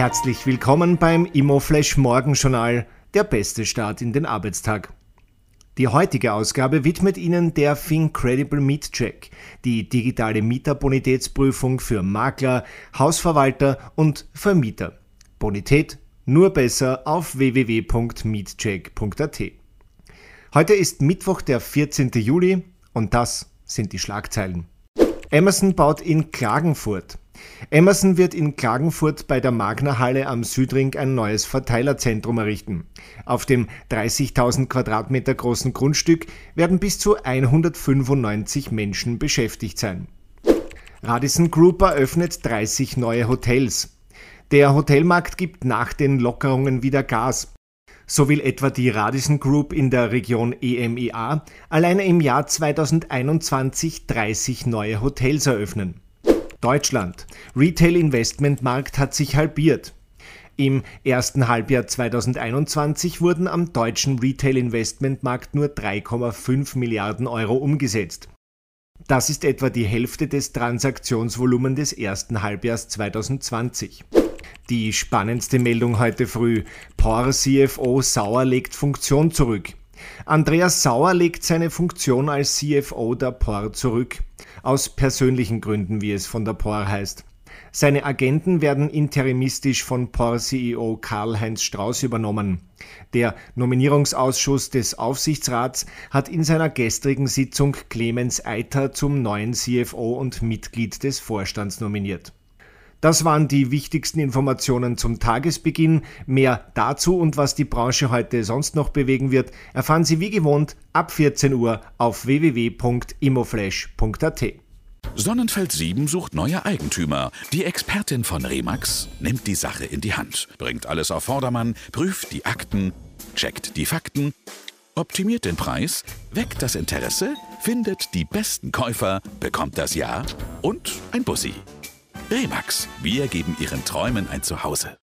Herzlich willkommen beim Immoflash Morgenjournal, der beste Start in den Arbeitstag. Die heutige Ausgabe widmet Ihnen der Fincredible Meet Check, die digitale Mieterbonitätsprüfung für Makler, Hausverwalter und Vermieter. Bonität nur besser auf www.meetcheck.at. Heute ist Mittwoch, der 14. Juli und das sind die Schlagzeilen. Emerson baut in Klagenfurt. Emerson wird in Klagenfurt bei der Magna-Halle am Südring ein neues Verteilerzentrum errichten. Auf dem 30.000 Quadratmeter großen Grundstück werden bis zu 195 Menschen beschäftigt sein. Radisson Group eröffnet 30 neue Hotels. Der Hotelmarkt gibt nach den Lockerungen wieder Gas. So will etwa die Radisson Group in der Region EMEA alleine im Jahr 2021 30 neue Hotels eröffnen. Deutschland. Retail-Investmentmarkt hat sich halbiert. Im ersten Halbjahr 2021 wurden am deutschen Retail-Investmentmarkt nur 3,5 Milliarden Euro umgesetzt. Das ist etwa die Hälfte des Transaktionsvolumens des ersten Halbjahres 2020. Die spannendste Meldung heute früh. POR CFO Sauer legt Funktion zurück. Andreas Sauer legt seine Funktion als CFO der POR zurück. Aus persönlichen Gründen, wie es von der POR heißt. Seine Agenten werden interimistisch von POR-CEO Karl-Heinz Strauß übernommen. Der Nominierungsausschuss des Aufsichtsrats hat in seiner gestrigen Sitzung Clemens Eiter zum neuen CFO und Mitglied des Vorstands nominiert. Das waren die wichtigsten Informationen zum Tagesbeginn. Mehr dazu und was die Branche heute sonst noch bewegen wird, erfahren Sie wie gewohnt ab 14 Uhr auf www.imoflash.at. Sonnenfeld 7 sucht neue Eigentümer. Die Expertin von Remax nimmt die Sache in die Hand, bringt alles auf Vordermann, prüft die Akten, checkt die Fakten, optimiert den Preis, weckt das Interesse, findet die besten Käufer, bekommt das Ja und ein Bussi. Remax, wir geben Ihren Träumen ein Zuhause.